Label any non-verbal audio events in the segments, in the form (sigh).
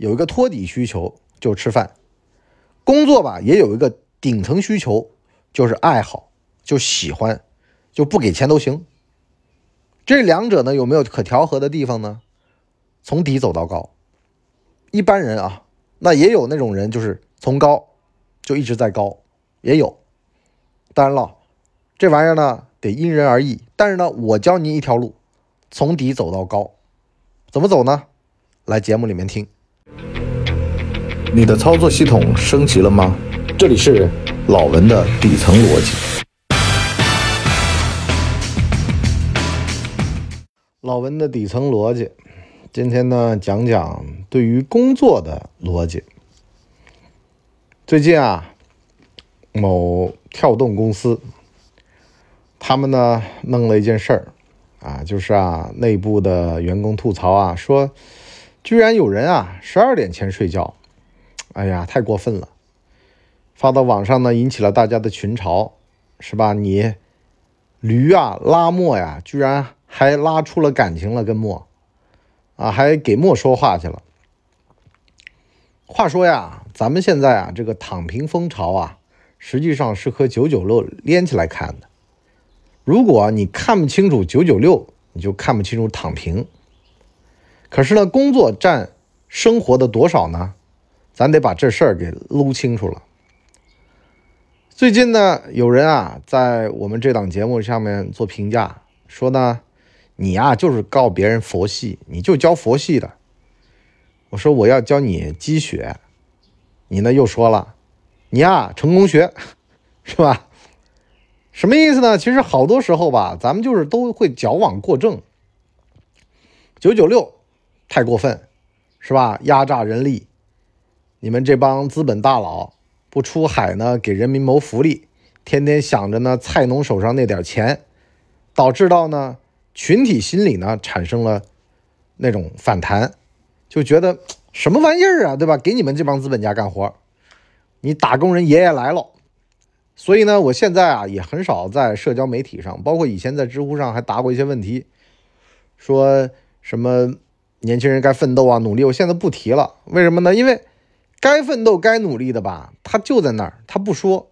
有一个托底需求，就吃饭；工作吧，也有一个顶层需求，就是爱好，就喜欢，就不给钱都行。这两者呢，有没有可调和的地方呢？从底走到高，一般人啊，那也有那种人，就是从高就一直在高，也有。当然了，这玩意儿呢得因人而异。但是呢，我教你一条路，从底走到高，怎么走呢？来节目里面听。你的操作系统升级了吗？这里是老文的底层逻辑。老文的底层逻辑，今天呢讲讲对于工作的逻辑。最近啊，某跳动公司，他们呢弄了一件事儿，啊，就是啊内部的员工吐槽啊，说居然有人啊十二点前睡觉。哎呀，太过分了！发到网上呢，引起了大家的群嘲，是吧？你驴啊，拉磨呀，居然还拉出了感情了，跟磨啊，还给磨说话去了。话说呀，咱们现在啊，这个躺平风潮啊，实际上是和九九六连起来看的。如果你看不清楚九九六，你就看不清楚躺平。可是呢，工作占生活的多少呢？咱得把这事儿给撸清楚了。最近呢，有人啊在我们这档节目上面做评价，说呢，你呀就是告别人佛系，你就教佛系的。我说我要教你积雪，你呢又说了，你呀成功学，是吧？什么意思呢？其实好多时候吧，咱们就是都会矫枉过正。九九六太过分，是吧？压榨人力。你们这帮资本大佬不出海呢，给人民谋福利，天天想着呢菜农手上那点钱，导致到呢群体心理呢产生了那种反弹，就觉得什么玩意儿啊，对吧？给你们这帮资本家干活，你打工人爷爷来了。所以呢，我现在啊也很少在社交媒体上，包括以前在知乎上还答过一些问题，说什么年轻人该奋斗啊努力，我现在不提了。为什么呢？因为。该奋斗、该努力的吧，他就在那儿，他不说；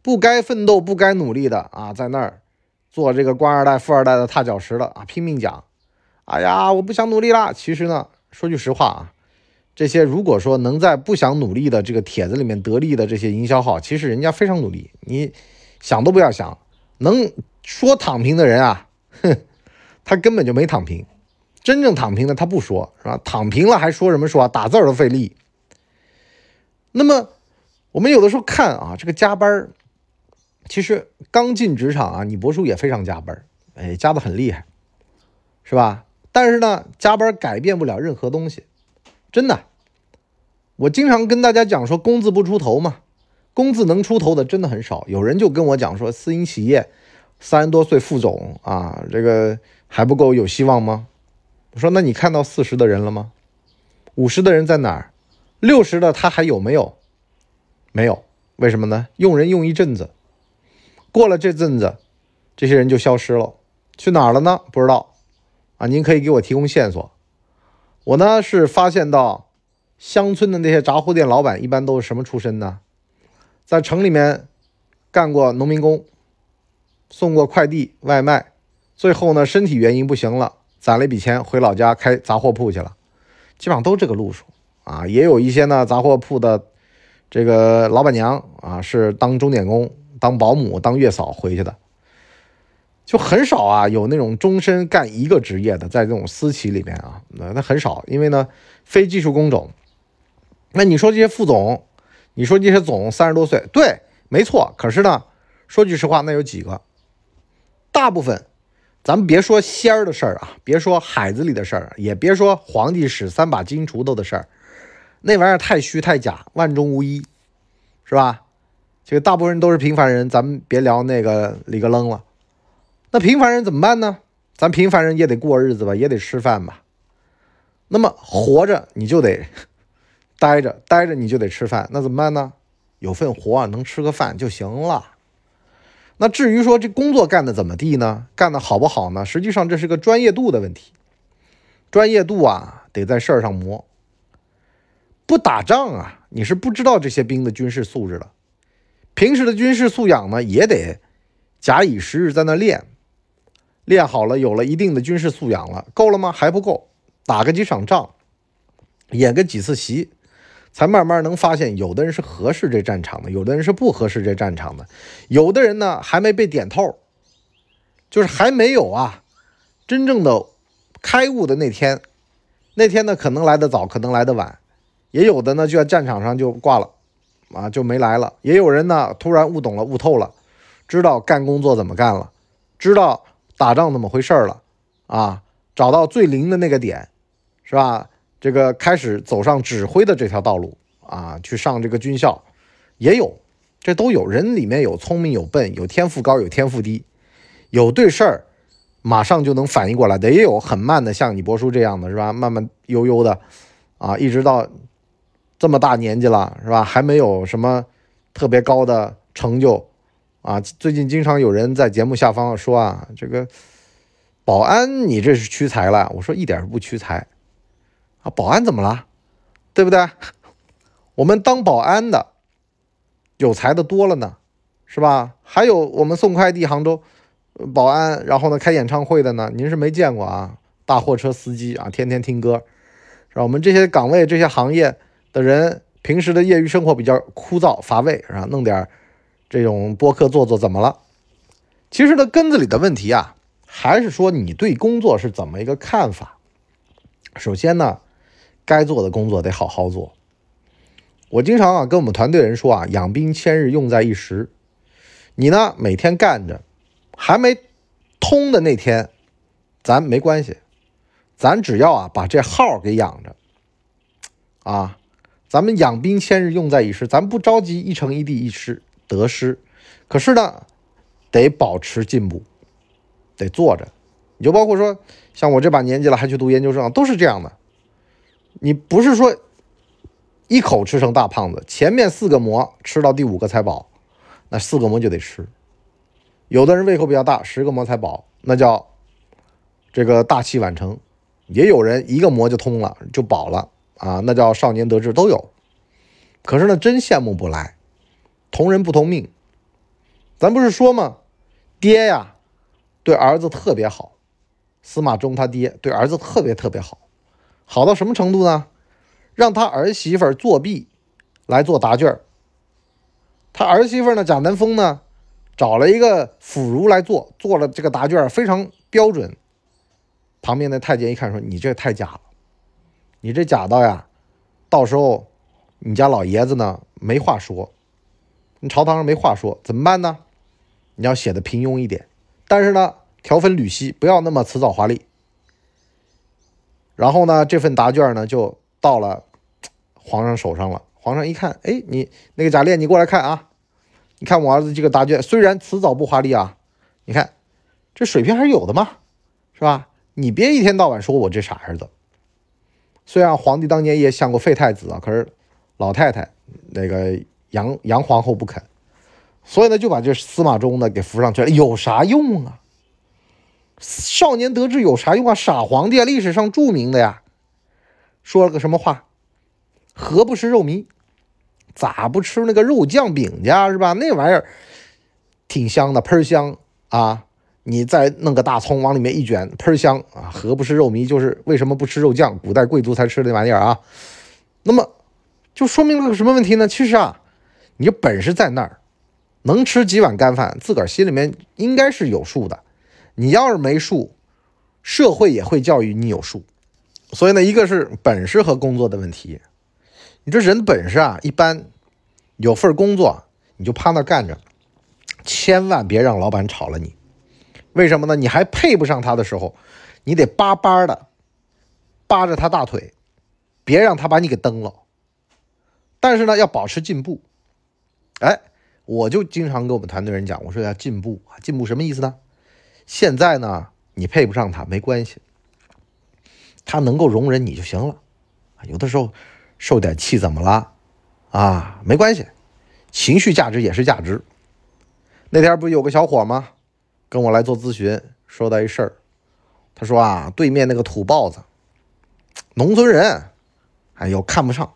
不该奋斗、不该努力的啊，在那儿做这个官二代、富二代的踏脚石的啊，拼命讲。哎呀，我不想努力啦。其实呢，说句实话啊，这些如果说能在不想努力的这个帖子里面得利的这些营销号，其实人家非常努力。你想都不要想，能说躺平的人啊，哼，(laughs) 他根本就没躺平。真正躺平的他不说，是吧？躺平了还说什么说啊？打字儿都费力。那么，我们有的时候看啊，这个加班其实刚进职场啊，你博叔也非常加班哎，加的很厉害，是吧？但是呢，加班改变不了任何东西，真的。我经常跟大家讲说，工字不出头嘛，工字能出头的真的很少。有人就跟我讲说，私营企业三十多岁副总啊，这个还不够有希望吗？我说，那你看到四十的人了吗？五十的人在哪儿？六十的他还有没有？没有，为什么呢？用人用一阵子，过了这阵子，这些人就消失了，去哪儿了呢？不知道啊。您可以给我提供线索。我呢是发现到乡村的那些杂货店老板一般都是什么出身呢？在城里面干过农民工，送过快递外卖，最后呢身体原因不行了，攒了一笔钱回老家开杂货铺去了，基本上都这个路数。啊，也有一些呢，杂货铺的这个老板娘啊，是当钟点工、当保姆、当月嫂回去的，就很少啊，有那种终身干一个职业的，在这种私企里面啊，那那很少，因为呢，非技术工种。那你说这些副总，你说这些总三十多岁，对，没错。可是呢，说句实话，那有几个？大部分。咱们别说仙儿的事儿啊，别说海子里的事儿，也别说皇帝使三把金锄头的事儿。那玩意儿太虚太假，万中无一，是吧？这个大部分人都是平凡人，咱们别聊那个里格楞了。那平凡人怎么办呢？咱平凡人也得过日子吧，也得吃饭吧。那么活着你就得 (laughs) 待着，待着你就得吃饭，那怎么办呢？有份活能吃个饭就行了。那至于说这工作干的怎么地呢？干的好不好呢？实际上这是个专业度的问题。专业度啊，得在事儿上磨。不打仗啊，你是不知道这些兵的军事素质的。平时的军事素养呢，也得假以时日在那练，练好了，有了一定的军事素养了，够了吗？还不够，打个几场仗，演个几次习，才慢慢能发现，有的人是合适这战场的，有的人是不合适这战场的，有的人呢还没被点透，就是还没有啊，真正的开悟的那天，那天呢可能来得早，可能来得晚，也有的呢就在战场上就挂了。啊，就没来了。也有人呢，突然悟懂了、悟透了，知道干工作怎么干了，知道打仗怎么回事了，啊，找到最灵的那个点，是吧？这个开始走上指挥的这条道路啊，去上这个军校，也有，这都有人里面有聪明、有笨、有天赋高、有天赋低，有对事儿马上就能反应过来的，也有很慢的，像你伯叔这样的是吧？慢慢悠悠的，啊，一直到。这么大年纪了，是吧？还没有什么特别高的成就啊！最近经常有人在节目下方说啊，这个保安你这是屈才了。我说一点不屈才啊，保安怎么了？对不对？(laughs) 我们当保安的有才的多了呢，是吧？还有我们送快递杭州保安，然后呢开演唱会的呢，您是没见过啊？大货车司机啊，天天听歌，是吧？我们这些岗位、这些行业。的人平时的业余生活比较枯燥乏味，是吧？弄点这种播客做做，怎么了？其实呢，根子里的问题啊，还是说你对工作是怎么一个看法。首先呢，该做的工作得好好做。我经常啊跟我们团队人说啊，养兵千日，用在一时。你呢每天干着，还没通的那天，咱没关系，咱只要啊把这号给养着，啊。咱们养兵千日，用在一时。咱不着急一城一地一失得失，可是呢，得保持进步，得坐着。你就包括说，像我这把年纪了还去读研究生，都是这样的。你不是说一口吃成大胖子，前面四个馍吃到第五个才饱，那四个馍就得吃。有的人胃口比较大，十个馍才饱，那叫这个大器晚成。也有人一个馍就通了，就饱了。啊，那叫少年得志都有，可是呢，真羡慕不来，同人不同命。咱不是说吗？爹呀，对儿子特别好。司马衷他爹对儿子特别特别好，好到什么程度呢？让他儿媳妇作弊来做答卷他儿媳妇呢，贾南风呢，找了一个腐儒来做，做了这个答卷非常标准。旁边的太监一看，说：“你这太假了。”你这假的呀，到时候你家老爷子呢没话说，你朝堂上没话说怎么办呢？你要写的平庸一点，但是呢条分缕析，不要那么辞藻华丽。然后呢这份答卷呢就到了皇上手上了。皇上一看，哎，你那个贾琏，你过来看啊，你看我儿子这个答卷虽然辞藻不华丽啊，你看这水平还是有的嘛，是吧？你别一天到晚说我这傻儿子。虽然皇帝当年也想过废太子啊，可是老太太那个杨杨皇后不肯，所以呢就把这司马衷呢给扶上去了。有啥用啊？少年得志有啥用啊？傻皇帝啊，历史上著名的呀，说了个什么话？何不食肉糜？咋不吃那个肉酱饼去啊是吧？那玩意儿挺香的，喷香啊。你再弄个大葱往里面一卷，喷香啊！何不是肉糜？就是为什么不吃肉酱？古代贵族才吃那玩意儿啊。那么就说明了个什么问题呢？其实啊，你本事在那儿，能吃几碗干饭，自个儿心里面应该是有数的。你要是没数，社会也会教育你有数。所以呢，一个是本事和工作的问题。你这人本事啊，一般有份工作你就趴那干着，千万别让老板炒了你。为什么呢？你还配不上他的时候，你得巴巴的扒着他大腿，别让他把你给蹬了。但是呢，要保持进步。哎，我就经常跟我们团队人讲，我说要进步啊，进步什么意思呢？现在呢，你配不上他没关系，他能够容忍你就行了。有的时候受点气怎么了？啊，没关系，情绪价值也是价值。那天不有个小伙吗？跟我来做咨询，说到一事儿，他说啊，对面那个土包子，农村人，哎呦看不上，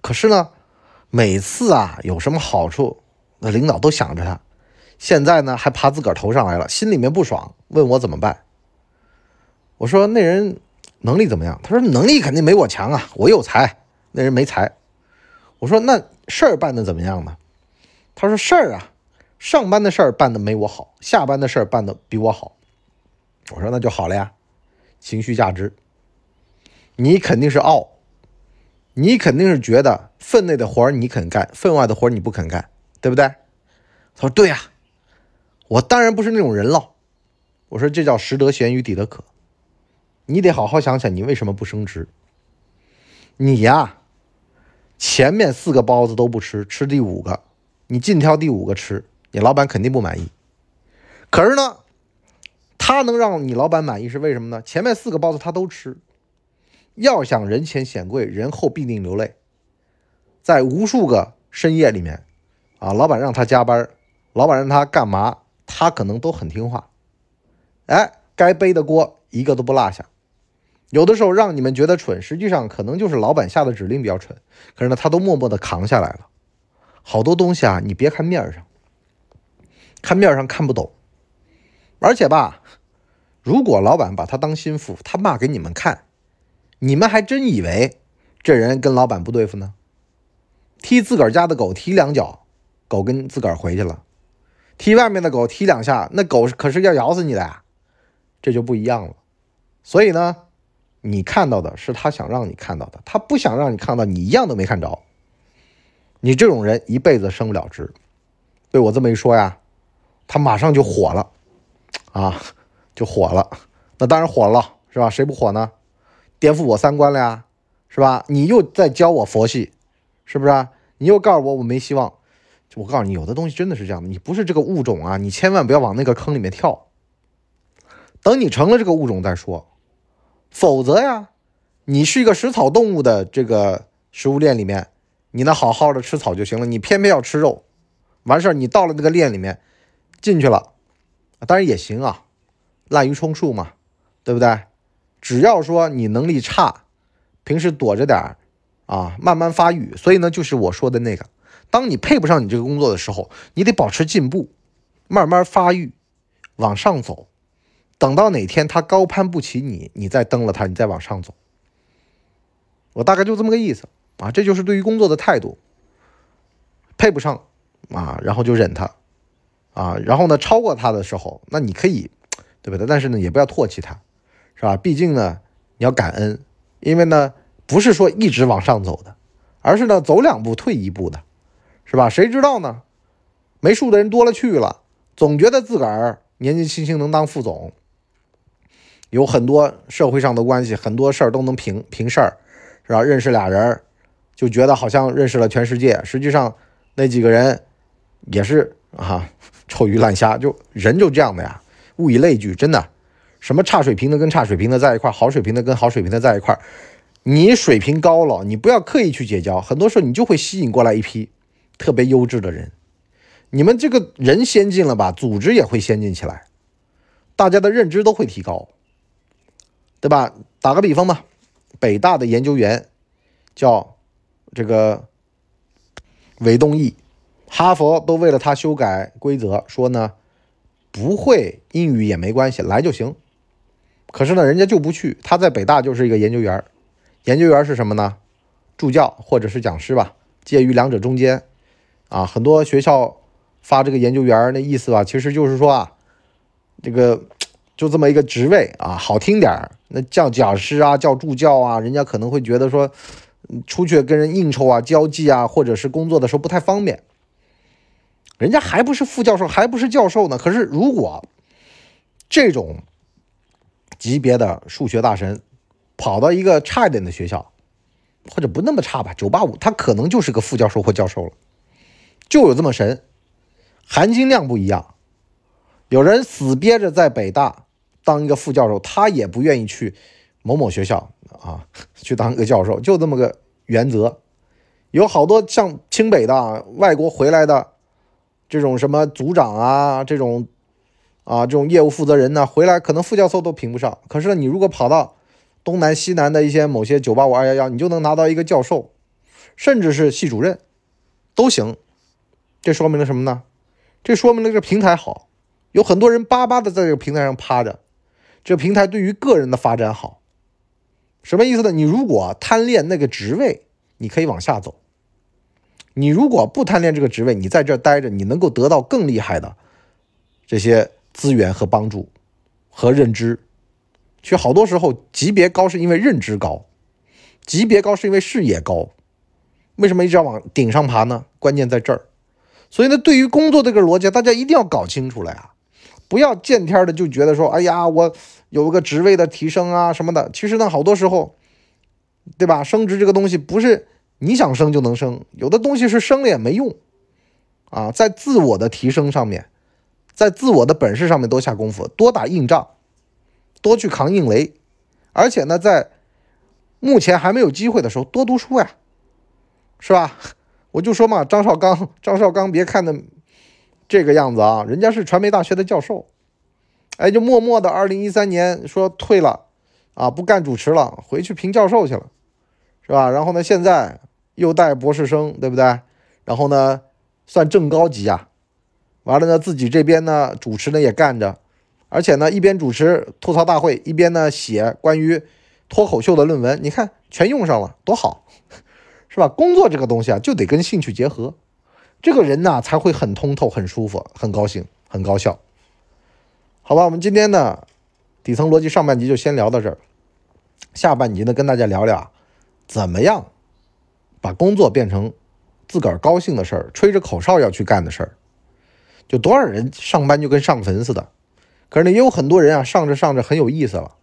可是呢，每次啊有什么好处，那领导都想着他。现在呢还爬自个儿头上来了，心里面不爽，问我怎么办。我说那人能力怎么样？他说能力肯定没我强啊，我有才，那人没才。我说那事儿办的怎么样呢？他说事儿啊，上班的事儿办的没我好，下班的事儿办的比我好。我说那就好了呀，情绪价值。你肯定是傲，你肯定是觉得分内的活儿你肯干，分外的活儿你不肯干，对不对？他说对呀，我当然不是那种人了。我说这叫食得咸鱼抵得渴，你得好好想想你为什么不升职。你呀，前面四个包子都不吃，吃第五个，你尽挑第五个吃，你老板肯定不满意。可是呢，他能让你老板满意是为什么呢？前面四个包子他都吃。要想人前显贵，人后必定流泪。在无数个深夜里面，啊，老板让他加班，老板让他干嘛，他可能都很听话。哎，该背的锅一个都不落下。有的时候让你们觉得蠢，实际上可能就是老板下的指令比较蠢。可是呢，他都默默的扛下来了。好多东西啊，你别看面上，看面上看不懂。而且吧，如果老板把他当心腹，他骂给你们看。你们还真以为这人跟老板不对付呢？踢自个儿家的狗踢两脚，狗跟自个儿回去了；踢外面的狗踢两下，那狗可是要咬死你的呀！这就不一样了。所以呢，你看到的是他想让你看到的，他不想让你看到，你一样都没看着。你这种人一辈子升不了职。被我这么一说呀，他马上就火了，啊，就火了。那当然火了，是吧？谁不火呢？颠覆我三观了呀，是吧？你又在教我佛系，是不是？你又告诉我我没希望。我告诉你，有的东西真的是这样的，你不是这个物种啊，你千万不要往那个坑里面跳。等你成了这个物种再说，否则呀，你是一个食草动物的这个食物链里面，你那好好的吃草就行了，你偏偏要吃肉，完事儿你到了那个链里面进去了，当然也行啊，滥竽充数嘛，对不对？只要说你能力差，平时躲着点，啊，慢慢发育。所以呢，就是我说的那个，当你配不上你这个工作的时候，你得保持进步，慢慢发育，往上走。等到哪天他高攀不起你，你再登了他，你再往上走。我大概就这么个意思啊，这就是对于工作的态度。配不上啊，然后就忍他，啊，然后呢，超过他的时候，那你可以，对不对？但是呢，也不要唾弃他。是吧？毕竟呢，你要感恩，因为呢，不是说一直往上走的，而是呢，走两步退一步的，是吧？谁知道呢？没数的人多了去了，总觉得自个儿年纪轻轻能当副总，有很多社会上的关系，很多事儿都能平平事儿，是吧？认识俩人，就觉得好像认识了全世界。实际上，那几个人也是啊，臭鱼烂虾，就人就这样的呀，物以类聚，真的。什么差水平的跟差水平的在一块好水平的跟好水平的在一块你水平高了，你不要刻意去结交，很多时候你就会吸引过来一批特别优质的人。你们这个人先进了吧，组织也会先进起来，大家的认知都会提高，对吧？打个比方吧，北大的研究员叫这个韦东奕，哈佛都为了他修改规则，说呢不会英语也没关系，来就行。可是呢，人家就不去。他在北大就是一个研究员研究员是什么呢？助教或者是讲师吧，介于两者中间。啊，很多学校发这个研究员那意思吧，其实就是说啊，这个就这么一个职位啊，好听点儿，那叫讲师啊，叫助教啊，人家可能会觉得说，出去跟人应酬啊、交际啊，或者是工作的时候不太方便。人家还不是副教授，还不是教授呢。可是如果这种。级别的数学大神，跑到一个差一点的学校，或者不那么差吧，九八五，他可能就是个副教授或教授了，就有这么神，含金量不一样。有人死憋着在北大当一个副教授，他也不愿意去某某学校啊，去当个教授，就这么个原则。有好多像清北的外国回来的这种什么组长啊，这种。啊，这种业务负责人呢，回来可能副教授都评不上。可是，你如果跑到东南西南的一些某些九八五二幺幺，你就能拿到一个教授，甚至是系主任都行。这说明了什么呢？这说明了这个平台好，有很多人巴巴的在这个平台上趴着。这平台对于个人的发展好，什么意思呢？你如果贪恋那个职位，你可以往下走；你如果不贪恋这个职位，你在这儿待着，你能够得到更厉害的这些资源和帮助和认知。其实好多时候级别高是因为认知高，级别高是因为视野高。为什么一直要往顶上爬呢？关键在这儿。所以呢，对于工作这个逻辑，大家一定要搞清楚了呀。不要见天的就觉得说，哎呀，我有个职位的提升啊什么的。其实呢，好多时候，对吧？升职这个东西不是你想升就能升，有的东西是升了也没用啊。在自我的提升上面，在自我的本事上面多下功夫，多打硬仗，多去扛硬雷。而且呢，在目前还没有机会的时候，多读书呀，是吧？(laughs) 我就说嘛，张绍刚，张绍刚，别看的。这个样子啊，人家是传媒大学的教授，哎，就默默的，二零一三年说退了，啊，不干主持了，回去评教授去了，是吧？然后呢，现在又带博士生，对不对？然后呢，算正高级啊。完了呢，自己这边呢，主持呢也干着，而且呢，一边主持吐槽大会，一边呢写关于脱口秀的论文，你看全用上了，多好，(laughs) 是吧？工作这个东西啊，就得跟兴趣结合。这个人呢才会很通透、很舒服、很高兴、很高效，好吧？我们今天呢，底层逻辑上半集就先聊到这儿，下半集呢跟大家聊聊怎么样把工作变成自个儿高兴的事儿，吹着口哨要去干的事儿。就多少人上班就跟上坟似的，可是呢也有很多人啊上着上着很有意思了，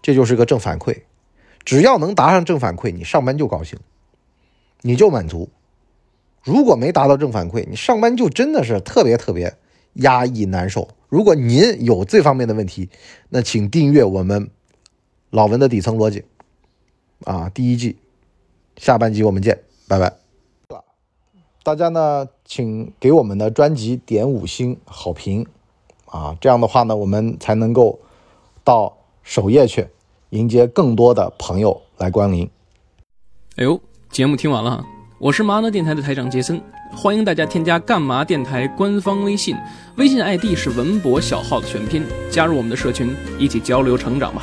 这就是个正反馈。只要能答上正反馈，你上班就高兴，你就满足。如果没达到正反馈，你上班就真的是特别特别压抑难受。如果您有这方面的问题，那请订阅我们老文的底层逻辑啊，第一季下半集我们见，拜拜。大家呢，请给我们的专辑点五星好评啊，这样的话呢，我们才能够到首页去迎接更多的朋友来光临。哎呦，节目听完了。我是麻辣电台的台长杰森，欢迎大家添加干嘛电台官方微信，微信 ID 是文博小号的全拼，加入我们的社群，一起交流成长吧。